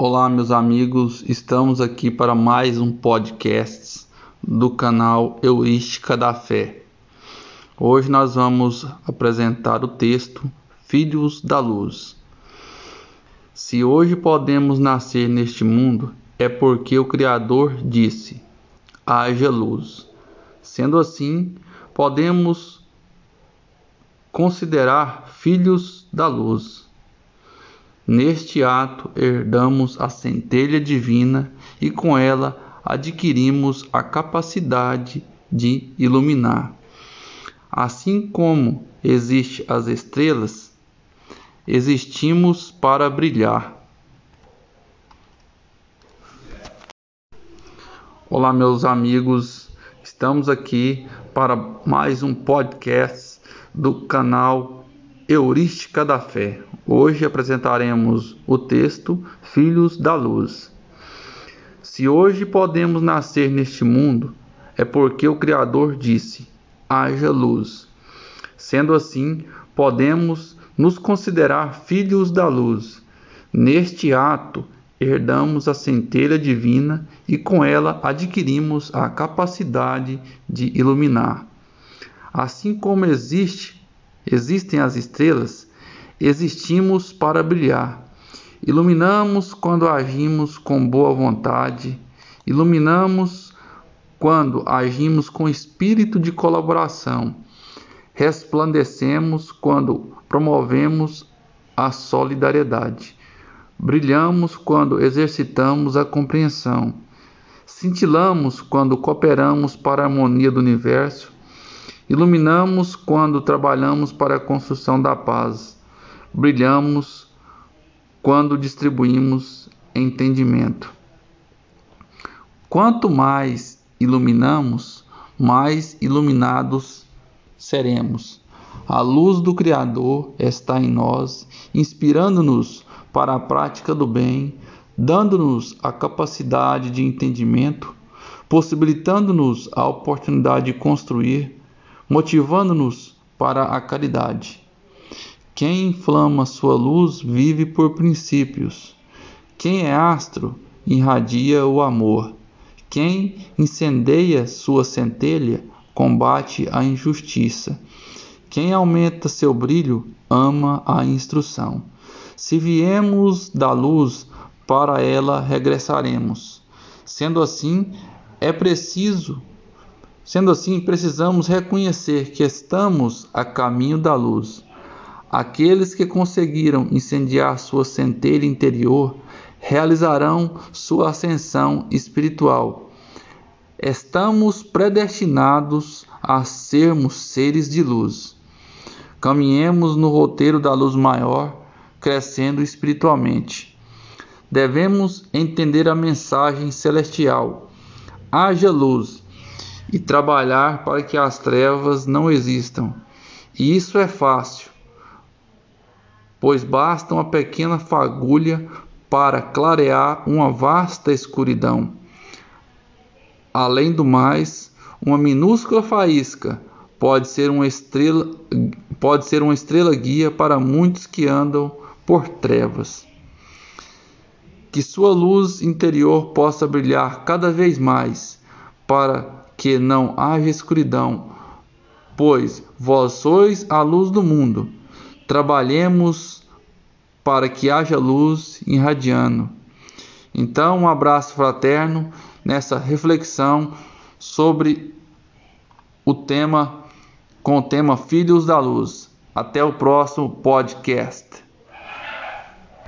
Olá, meus amigos, estamos aqui para mais um podcast do canal Heurística da Fé. Hoje nós vamos apresentar o texto Filhos da Luz. Se hoje podemos nascer neste mundo, é porque o Criador disse: haja luz. Sendo assim, podemos considerar filhos da luz. Neste ato, herdamos a centelha divina e com ela adquirimos a capacidade de iluminar. Assim como existem as estrelas, existimos para brilhar. Olá, meus amigos, estamos aqui para mais um podcast do canal Heurística da Fé. Hoje apresentaremos o texto Filhos da Luz. Se hoje podemos nascer neste mundo, é porque o Criador disse: haja luz. Sendo assim, podemos nos considerar filhos da luz. Neste ato, herdamos a centelha divina e com ela adquirimos a capacidade de iluminar. Assim como existe existem as estrelas, existimos para brilhar. Iluminamos quando agimos com boa vontade, iluminamos quando agimos com espírito de colaboração, resplandecemos quando promovemos a solidariedade, brilhamos quando exercitamos a compreensão, cintilamos quando cooperamos para a harmonia do universo Iluminamos quando trabalhamos para a construção da paz. Brilhamos quando distribuímos entendimento. Quanto mais iluminamos, mais iluminados seremos. A luz do Criador está em nós, inspirando-nos para a prática do bem, dando-nos a capacidade de entendimento, possibilitando-nos a oportunidade de construir motivando-nos para a caridade. Quem inflama sua luz vive por princípios. Quem é astro irradia o amor. Quem incendeia sua centelha combate a injustiça. Quem aumenta seu brilho ama a instrução. Se viemos da luz, para ela regressaremos. Sendo assim, é preciso Sendo assim, precisamos reconhecer que estamos a caminho da luz. Aqueles que conseguiram incendiar sua centelha interior realizarão sua ascensão espiritual. Estamos predestinados a sermos seres de luz. Caminhemos no roteiro da luz maior, crescendo espiritualmente. Devemos entender a mensagem celestial. Haja luz e trabalhar para que as trevas não existam. E isso é fácil, pois basta uma pequena fagulha para clarear uma vasta escuridão. Além do mais, uma minúscula faísca pode ser uma estrela, pode ser uma estrela guia para muitos que andam por trevas. Que sua luz interior possa brilhar cada vez mais para que não haja escuridão, pois vós sois a luz do mundo. Trabalhemos para que haja luz irradiando. Então, um abraço fraterno nessa reflexão sobre o tema com o tema Filhos da Luz. Até o próximo podcast.